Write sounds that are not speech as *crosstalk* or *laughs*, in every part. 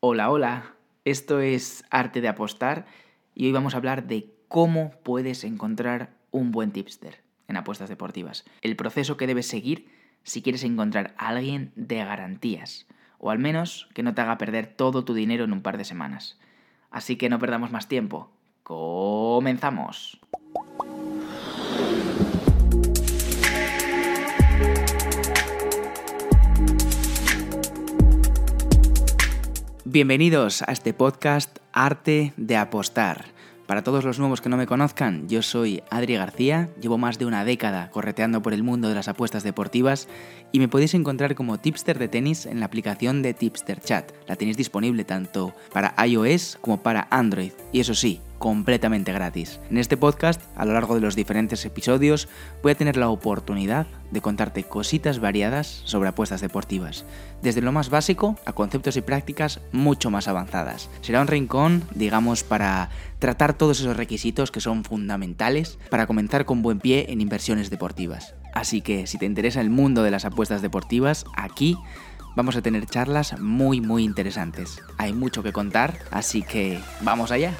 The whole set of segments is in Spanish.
Hola, hola, esto es Arte de Apostar y hoy vamos a hablar de cómo puedes encontrar un buen tipster en apuestas deportivas. El proceso que debes seguir si quieres encontrar a alguien de garantías, o al menos que no te haga perder todo tu dinero en un par de semanas. Así que no perdamos más tiempo. ¡Comenzamos! Bienvenidos a este podcast Arte de Apostar. Para todos los nuevos que no me conozcan, yo soy Adri García, llevo más de una década correteando por el mundo de las apuestas deportivas y me podéis encontrar como tipster de tenis en la aplicación de Tipster Chat. La tenéis disponible tanto para iOS como para Android. Y eso sí, completamente gratis. En este podcast, a lo largo de los diferentes episodios, voy a tener la oportunidad de contarte cositas variadas sobre apuestas deportivas, desde lo más básico a conceptos y prácticas mucho más avanzadas. Será un rincón, digamos, para tratar todos esos requisitos que son fundamentales para comenzar con buen pie en inversiones deportivas. Así que si te interesa el mundo de las apuestas deportivas, aquí vamos a tener charlas muy muy interesantes. Hay mucho que contar, así que vamos allá.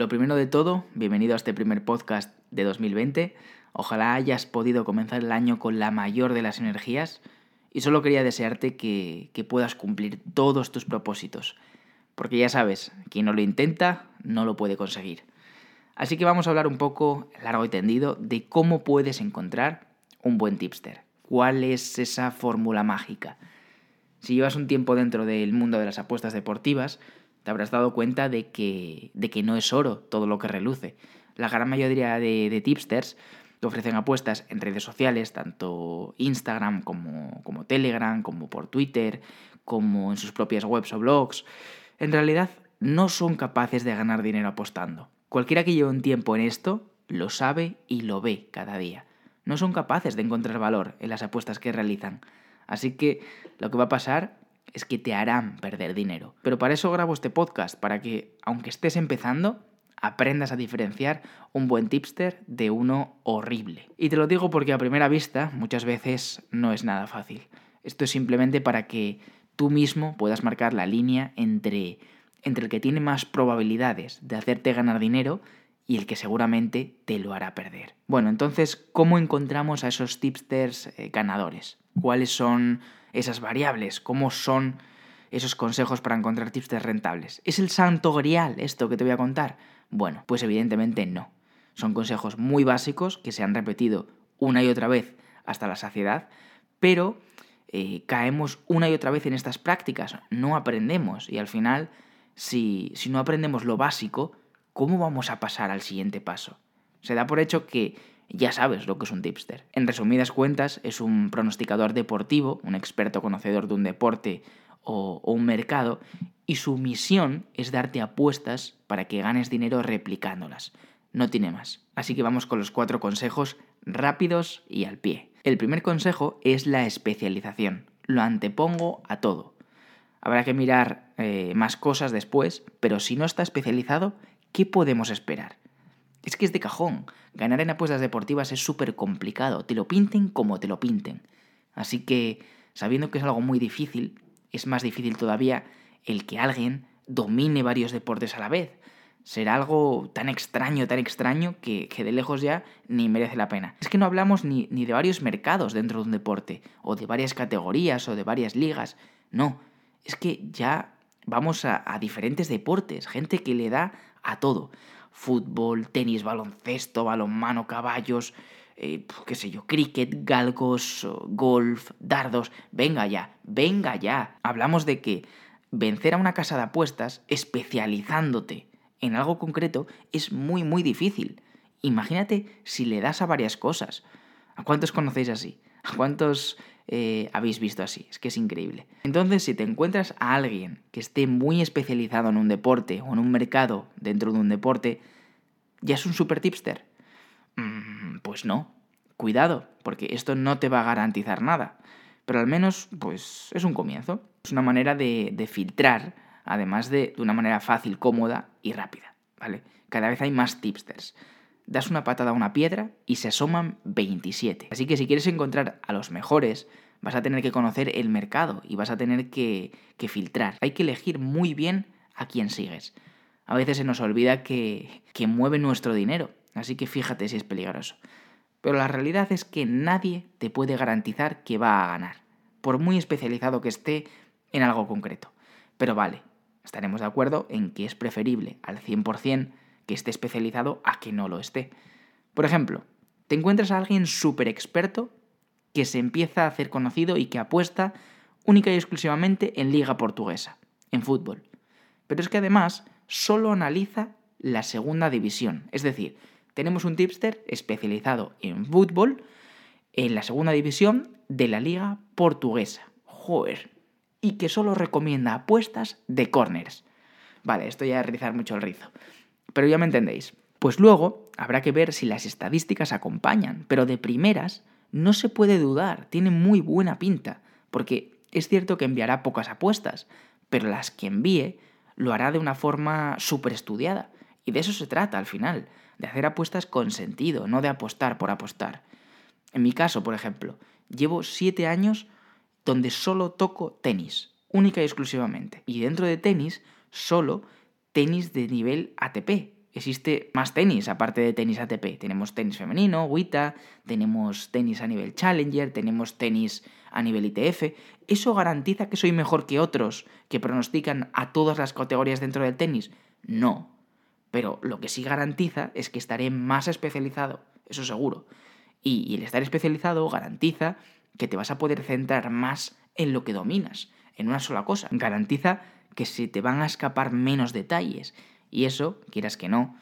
Lo primero de todo, bienvenido a este primer podcast de 2020. Ojalá hayas podido comenzar el año con la mayor de las energías y solo quería desearte que, que, puedas cumplir todos tus propósitos. Porque ya sabes, quien no lo intenta no lo puede conseguir. Así que vamos a hablar un poco largo y tendido de cómo puedes encontrar un buen tipster. ¿Cuál es esa fórmula mágica? Si llevas un tiempo dentro del mundo de las apuestas deportivas, te habrás dado cuenta de que, de que no es oro todo lo que reluce. La gran mayoría de, tipsters te ofrecen apuestas en redes sociales, tanto Instagram como, como Telegram, como por Twitter, como en sus propias webs o blogs, en realidad no son capaces de ganar dinero apostando. Cualquiera que lleve un tiempo en esto lo sabe y lo ve cada día. No son capaces de encontrar valor en las apuestas que realizan. Así que lo que va a pasar es que te harán perder dinero. Pero para eso grabo este podcast, para que, aunque estés empezando, aprendas a diferenciar un buen tipster de uno horrible. Y te lo digo porque a primera vista muchas veces no es nada fácil. Esto es simplemente para que tú mismo puedas marcar la línea entre, entre el que tiene más probabilidades de hacerte ganar dinero y el que seguramente te lo hará perder. Bueno, entonces, ¿cómo encontramos a esos tipsters eh, ganadores? ¿Cuáles son esas variables, cómo son esos consejos para encontrar tipsters rentables. ¿Es el santo grial esto que te voy a contar? Bueno, pues evidentemente no. Son consejos muy básicos que se han repetido una y otra vez hasta la saciedad, pero eh, caemos una y otra vez en estas prácticas, no aprendemos y al final, si, si no aprendemos lo básico, ¿cómo vamos a pasar al siguiente paso? Se da por hecho que ya sabes lo que es un tipster. En resumidas cuentas, es un pronosticador deportivo, un experto conocedor de un deporte o, un mercado, y su misión es darte apuestas para que ganes dinero replicándolas. No tiene más. Así que vamos con los cuatro consejos rápidos y al pie. El primer consejo es la especialización. Lo antepongo a todo. Habrá que mirar eh, más cosas después, pero si no está especializado, ¿qué podemos esperar? Es que es de cajón. Ganar en apuestas deportivas es súper complicado. Te lo pinten como te lo pinten. Así que, sabiendo que es algo muy difícil, es más difícil todavía el que alguien domine varios deportes a la vez. Será algo tan extraño, tan extraño, que, de lejos ya ni merece la pena. Es que no hablamos ni, ni de varios mercados dentro de un deporte, o de varias categorías, o de varias ligas. No, es que ya vamos a diferentes deportes, gente que le da a todo fútbol, tenis, baloncesto, balonmano, caballos, eh, qué sé yo, cricket, galgos, golf, dardos. Venga ya, venga ya. Hablamos de que vencer a una casa de apuestas especializándote en algo concreto es muy, muy difícil. Imagínate si le das a varias cosas. ¿A cuántos conocéis así? ¿A cuántos eh, habéis visto así. Es que es increíble. Entonces, si te encuentras a alguien que esté muy especializado en un deporte o en un mercado dentro de un deporte, ¿ya es un super tipster? Mm, pues no. Cuidado, porque esto no te va a garantizar nada. Pero al menos, pues es un comienzo. Es una manera de, de filtrar, además de, de una manera fácil, cómoda y rápida. ¿Vale? Cada vez hay más tipsters das una patada a una piedra y se asoman 27. Así que si quieres encontrar a los mejores, vas a tener que conocer el mercado y vas a tener que, que filtrar. Hay que elegir muy bien a quién sigues. A veces se nos olvida que, que mueve nuestro dinero, así que fíjate si es peligroso. Pero la realidad es que nadie te puede garantizar que va a ganar, por muy especializado que esté en algo concreto. Pero vale, estaremos de acuerdo en que es preferible al 100% que esté especializado a que no lo esté. Por ejemplo, te encuentras a alguien súper experto que se empieza a hacer conocido y que apuesta única y exclusivamente en liga portuguesa, en fútbol. Pero es que además solo analiza la segunda división. Es decir, tenemos un tipster especializado en fútbol en la segunda división de la liga portuguesa. Joder. Y que solo recomienda apuestas de corners. Vale, esto ya es rizar mucho el rizo. Pero ya me entendéis. Pues luego habrá que ver si las estadísticas acompañan, pero de primeras no se puede dudar, tiene muy buena pinta, porque es cierto que enviará pocas apuestas, pero las que envíe lo hará de una forma súper estudiada. Y de eso se trata al final, de hacer apuestas con sentido, no de apostar por apostar. En mi caso, por ejemplo, llevo siete años donde solo toco tenis, única y exclusivamente. Y dentro de tenis, solo tenis de nivel ATP, existe más tenis aparte de tenis ATP. Tenemos tenis femenino, WITA, tenemos tenis a nivel Challenger, tenemos tenis a nivel ITF. ¿Eso garantiza que soy mejor que otros que pronostican a todas las categorías dentro del tenis? No. Pero lo que sí garantiza es que estaré más especializado, eso seguro. Y, el estar especializado garantiza que te vas a poder centrar más en lo que dominas, en una sola cosa. Garantiza que se te van a escapar menos detalles y eso, quieras que no,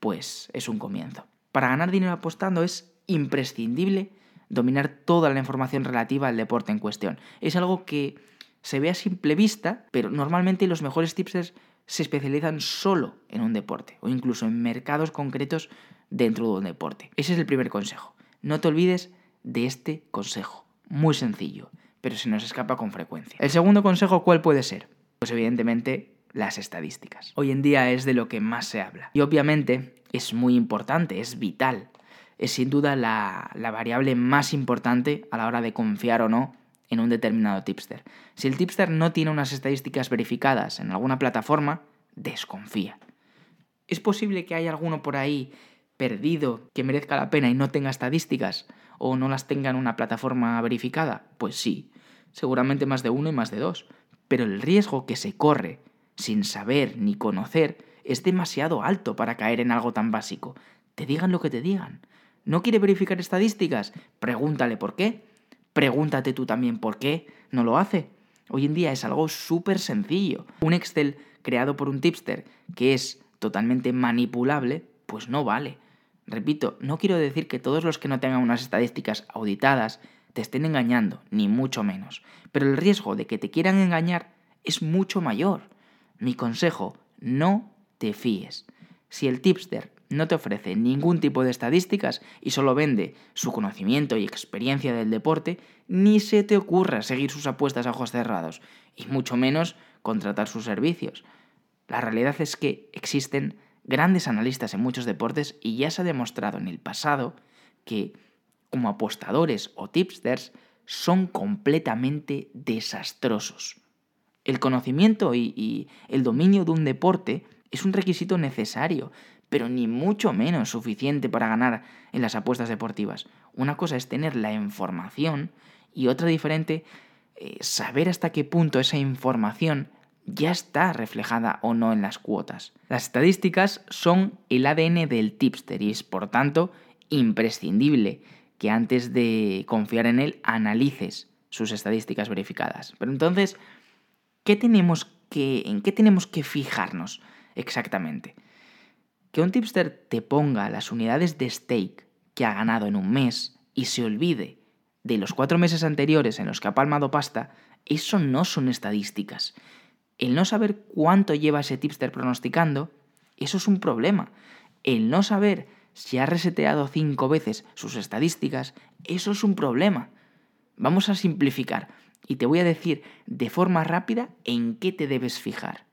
pues es un comienzo. Para ganar dinero apostando es imprescindible dominar toda la información relativa al deporte en cuestión. Es algo que se ve a simple vista, pero normalmente los mejores tipsters se especializan solo en un deporte o incluso en mercados concretos dentro de un deporte. Ese es el primer consejo. No te olvides de este consejo. Muy sencillo, pero se nos escapa con frecuencia. El segundo consejo, ¿cuál puede ser? Pues evidentemente las estadísticas. Hoy en día es de lo que más se habla. Y obviamente es muy importante, es vital. Es sin duda la, variable más importante a la hora de confiar o no en un determinado tipster. Si el tipster no tiene unas estadísticas verificadas en alguna plataforma, desconfía. ¿Es posible que haya alguno por ahí perdido que merezca la pena y no tenga estadísticas o no las tenga en una plataforma verificada? Pues sí, seguramente más de uno y más de dos. Pero el riesgo que se corre sin saber ni conocer, es demasiado alto para caer en algo tan básico. Te digan lo que te digan. ¿No quiere verificar estadísticas? Pregúntale por qué. Pregúntate tú también por qué no lo hace. Hoy en día es algo súper sencillo. Un Excel creado por un tipster que es totalmente manipulable, pues no vale. Repito, no quiero decir que todos los que no tengan unas estadísticas auditadas te estén engañando, ni mucho menos. Pero el riesgo de que te quieran engañar es mucho mayor. Mi consejo, no te fíes. Si el tipster no te ofrece ningún tipo de estadísticas y solo vende su conocimiento y experiencia del deporte, ni se te ocurra seguir sus apuestas a ojos cerrados, y mucho menos contratar sus servicios. La realidad es que existen grandes analistas en muchos deportes y ya se ha demostrado en el pasado que, como apostadores o tipsters, son completamente desastrosos. El conocimiento y, el dominio de un deporte es un requisito necesario, pero ni mucho menos suficiente para ganar en las apuestas deportivas. Una cosa es tener la información y otra diferente, eh, saber hasta qué punto esa información ya está reflejada o no en las cuotas. Las estadísticas son el ADN del tipster y es por tanto imprescindible que antes de confiar en él analices sus estadísticas verificadas. Pero entonces, ¿qué tenemos que, ¿en qué tenemos que fijarnos exactamente? Que un tipster te ponga las unidades de stake que ha ganado en un mes y se olvide de los cuatro meses anteriores en los que ha palmado pasta, eso no son estadísticas. El no saber cuánto lleva ese tipster pronosticando, eso es un problema. El no saber si ha reseteado cinco veces sus estadísticas, eso es un problema. Vamos a simplificar y te voy a decir de forma rápida en qué te debes fijar.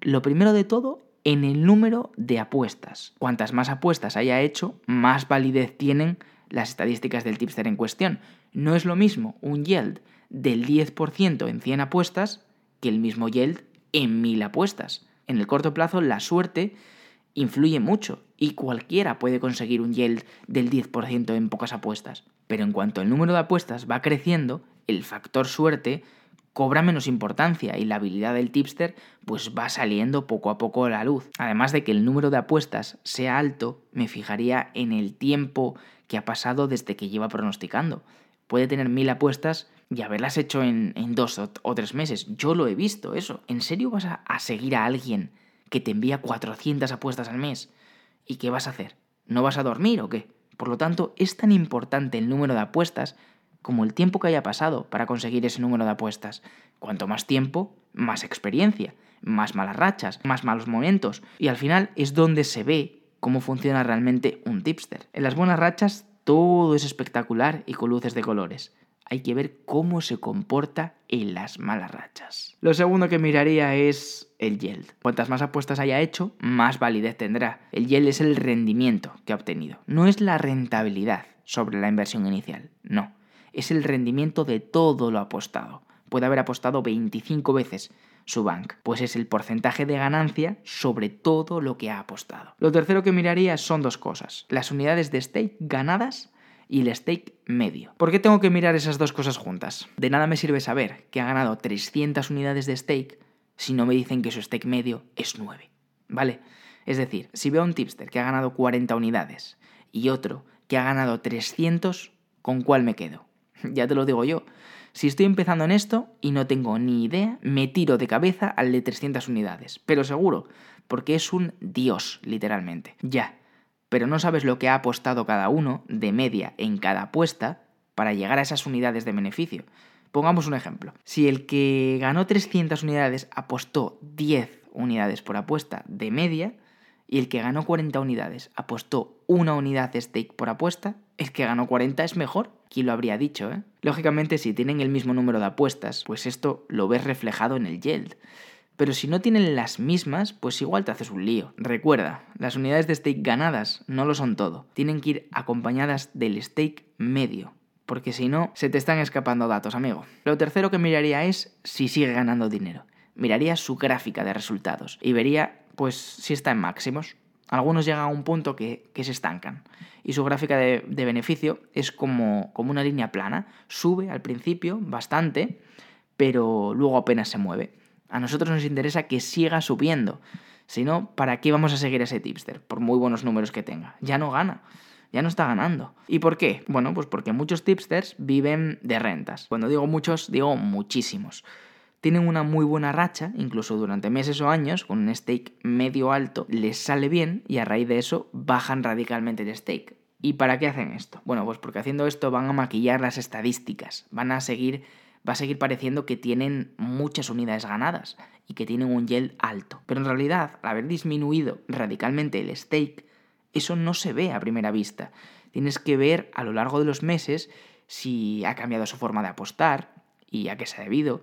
Lo primero de todo, en el número de apuestas. Cuantas más apuestas haya hecho, más validez tienen las estadísticas del tipster en cuestión. No es lo mismo un yield del 10% en 100 apuestas que el mismo yield en 1000 apuestas. En el corto plazo la suerte influye mucho y cualquiera puede conseguir un yield del 10% en pocas apuestas. Pero en cuanto el número de apuestas va creciendo, el factor suerte cobra menos importancia y la habilidad del tipster pues va saliendo poco a poco a la luz. Además de que el número de apuestas sea alto, me fijaría en el tiempo que ha pasado desde que lleva pronosticando. Puede tener mil apuestas y haberlas hecho en, dos o, tres meses. Yo lo he visto, eso. ¿En serio vas a, a seguir a alguien que te envía 400 apuestas al mes? ¿Y qué vas a hacer? ¿No vas a dormir o qué? Por lo tanto, es tan importante el número de apuestas como el tiempo que haya pasado para conseguir ese número de apuestas. Cuanto más tiempo, más experiencia, más malas rachas, más malos momentos. Y al final es donde se ve cómo funciona realmente un tipster. En las buenas rachas todo es espectacular y con luces de colores. Hay que ver cómo se comporta en las malas rachas. Lo segundo que miraría es el yield. Cuantas más apuestas haya hecho, más validez tendrá. El yield es el rendimiento que ha obtenido. No es la rentabilidad sobre la inversión inicial, no es el rendimiento de todo lo apostado. Puede haber apostado 25 veces su bank, pues es el porcentaje de ganancia sobre todo lo que ha apostado. Lo tercero que miraría son dos cosas, las unidades de stake ganadas y el stake medio. ¿Por qué tengo que mirar esas dos cosas juntas? De nada me sirve saber que ha ganado 300 unidades de stake si no me dicen que su stake medio es 9. ¿Vale? Es decir, si veo a un tipster que ha ganado 40 unidades y otro que ha ganado 300, ¿con cuál me quedo? *laughs* Ya te lo digo yo. Si estoy empezando en esto y no tengo ni idea, me tiro de cabeza al de 300 unidades. Pero seguro, porque es un dios, literalmente. Ya. Pero no sabes lo que ha apostado cada uno, de media, en cada apuesta, para llegar a esas unidades de beneficio. Pongamos un ejemplo. Si el que ganó 300 unidades apostó 10 unidades por apuesta de media, y el que ganó 40 unidades apostó una unidad de stake por apuesta, el que ganó 40 es mejor. ¿Quién lo habría dicho, eh? Lógicamente, si tienen el mismo número de apuestas, pues esto lo ves reflejado en el yield. Pero si no tienen las mismas, pues igual te haces un lío. Recuerda, las unidades de stake ganadas no lo son todo. Tienen que ir acompañadas del stake medio. Porque si no, se te están escapando datos, amigo. Lo tercero que miraría es si sigue ganando dinero. Miraría su gráfica de resultados y vería pues si está en máximos. Algunos llegan a un punto que, se estancan y su gráfica de, beneficio es como, como una línea plana. Sube al principio bastante, pero luego apenas se mueve. A nosotros nos interesa que siga subiendo. Si no, ¿para qué vamos a seguir ese tipster? Por muy buenos números que tenga. Ya no gana. Ya no está ganando. ¿Y por qué? Bueno, pues porque muchos tipsters viven de rentas. Cuando digo muchos, digo muchísimos tienen una muy buena racha, incluso durante meses o años, con un stake medio alto, les sale bien y a raíz de eso bajan radicalmente el stake. ¿Y para qué hacen esto? Bueno, pues porque haciendo esto van a maquillar las estadísticas, van a seguir, va a seguir pareciendo que tienen muchas unidades ganadas y que tienen un yield alto. Pero en realidad, al haber disminuido radicalmente el stake, eso no se ve a primera vista. Tienes que ver a lo largo de los meses si ha cambiado su forma de apostar y a qué se ha debido,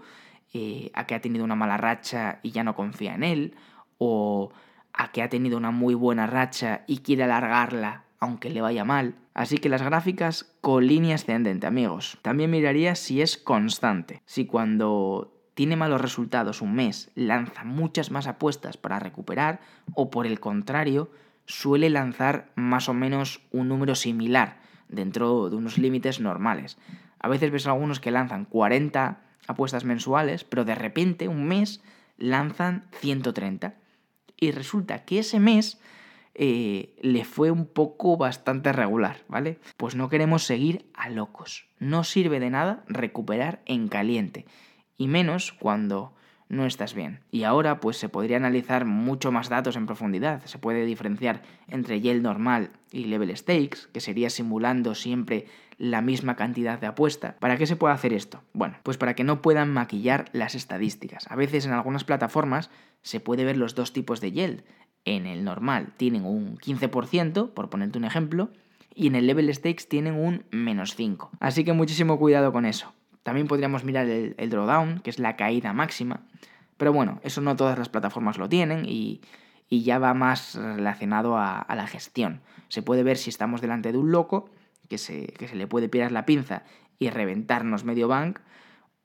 eh, a que ha tenido una mala racha y ya no confía en él, o a que ha tenido una muy buena racha y quiere alargarla aunque le vaya mal. Así que las gráficas con línea ascendente, amigos. También miraría si es constante. Si cuando tiene malos resultados un mes lanza muchas más apuestas para recuperar o por el contrario suele lanzar más o menos un número similar dentro de unos límites normales. A veces ves algunos que lanzan 40 apuestas mensuales, pero de repente un mes lanzan 130. Y resulta que ese mes eh, le fue un poco bastante regular, ¿vale? Pues no queremos seguir a locos. No sirve de nada recuperar en caliente. Y menos cuando no estás bien. Y ahora pues se podría analizar mucho más datos en profundidad. Se puede diferenciar entre yield normal y level stakes, que sería simulando siempre la misma cantidad de apuesta. ¿Para qué se puede hacer esto? Bueno, pues para que no puedan maquillar las estadísticas. A veces en algunas plataformas se puede ver los dos tipos de yield. En el normal tienen un 15%, por ponerte un ejemplo, y en el level stakes tienen un menos 5. Así que muchísimo cuidado con eso. También podríamos mirar el, drawdown, que es la caída máxima. Pero bueno, eso no todas las plataformas lo tienen y, ya va más relacionado a, la gestión. Se puede ver si estamos delante de un loco, que se, que se le puede pirar la pinza y reventarnos medio bank,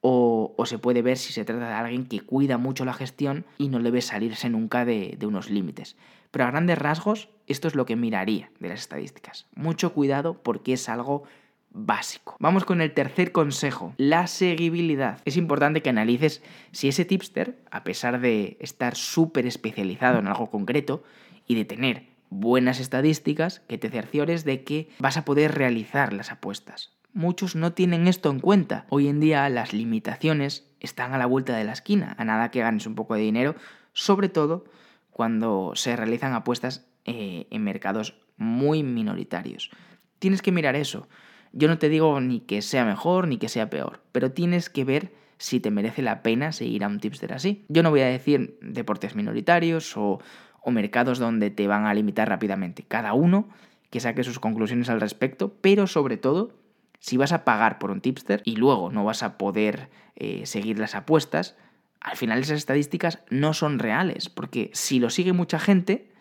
o, se puede ver si se trata de alguien que cuida mucho la gestión y no debe salirse nunca de, de unos límites. Pero a grandes rasgos, esto es lo que miraría de las estadísticas. Mucho cuidado porque es algo básico. Vamos con el tercer consejo, la seguibilidad. Es importante que analices si ese tipster, a pesar de estar súper especializado en algo concreto y de tener buenas estadísticas, que te cerciores de que vas a poder realizar las apuestas muchos no tienen esto en cuenta. Hoy en día las limitaciones están a la vuelta de la esquina, a nada que ganes un poco de dinero, sobre todo cuando se realizan apuestas eh, en mercados muy minoritarios. Tienes que mirar eso. Yo no te digo ni que sea mejor ni que sea peor, pero tienes que ver si te merece la pena seguir a un tipster así. Yo no voy a decir deportes minoritarios o, o mercados donde te van a limitar rápidamente. Cada uno que saque sus conclusiones al respecto, pero sobre todo si vas a pagar por un tipster y luego no vas a poder eh, seguir las apuestas, al final esas estadísticas no son reales, porque si lo sigue mucha gente,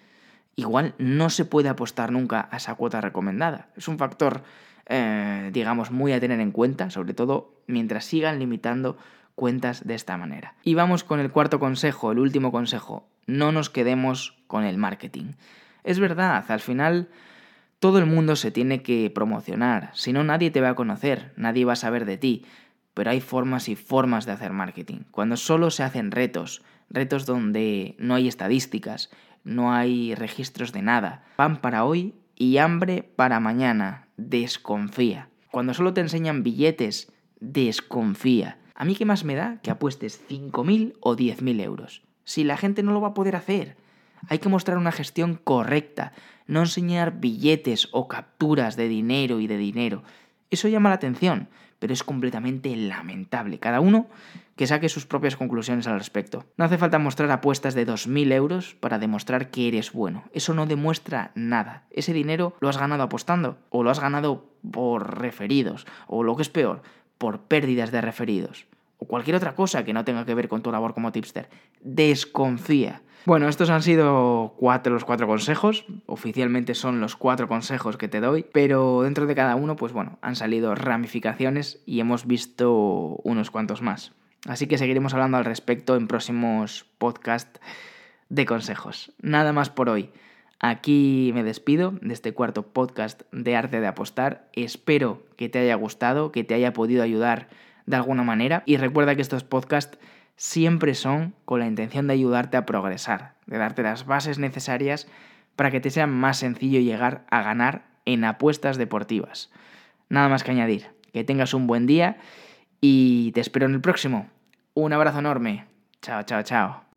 igual no se puede apostar nunca a esa cuota recomendada. Es un factor, eh, digamos, muy a tener en cuenta, sobre todo mientras sigan limitando cuentas de esta manera. Y vamos con el cuarto consejo, el último consejo, no nos quedemos con el marketing. Es verdad, al final todo el mundo se tiene que promocionar, si no nadie te va a conocer, nadie va a saber de ti, pero hay formas y formas de hacer marketing. Cuando solo se hacen retos, retos donde no hay estadísticas, no hay registros de nada, pan para hoy y hambre para mañana, desconfía. Cuando solo te enseñan billetes, desconfía. A mí qué más me da que apuestes 5.000 o 10.000 euros. Si la gente no lo va a poder hacer, hay que mostrar una gestión correcta, no enseñar billetes o capturas de dinero y de dinero. Eso llama la atención, pero es completamente lamentable. Cada uno que saque sus propias conclusiones al respecto. No hace falta mostrar apuestas de 2.000 euros para demostrar que eres bueno. Eso no demuestra nada. Ese dinero lo has ganado apostando, o lo has ganado por referidos, o lo que es peor, por pérdidas de referidos, o cualquier otra cosa que no tenga que ver con tu labor como tipster. Desconfía. Bueno, estos han sido cuatro, los cuatro consejos. Oficialmente son los cuatro consejos que te doy, pero dentro de cada uno, pues bueno, han salido ramificaciones y hemos visto unos cuantos más. Así que seguiremos hablando al respecto en próximos podcasts de consejos. Nada más por hoy. Aquí me despido de este cuarto podcast de arte de apostar. Espero que te haya gustado, que te haya podido ayudar de alguna manera. Y recuerda que estos podcasts siempre son con la intención de ayudarte a progresar, de darte las bases necesarias para que te sea más sencillo llegar a ganar en apuestas deportivas. Nada más que añadir, que tengas un buen día y te espero en el próximo. Un abrazo enorme. Chao, chao, chao.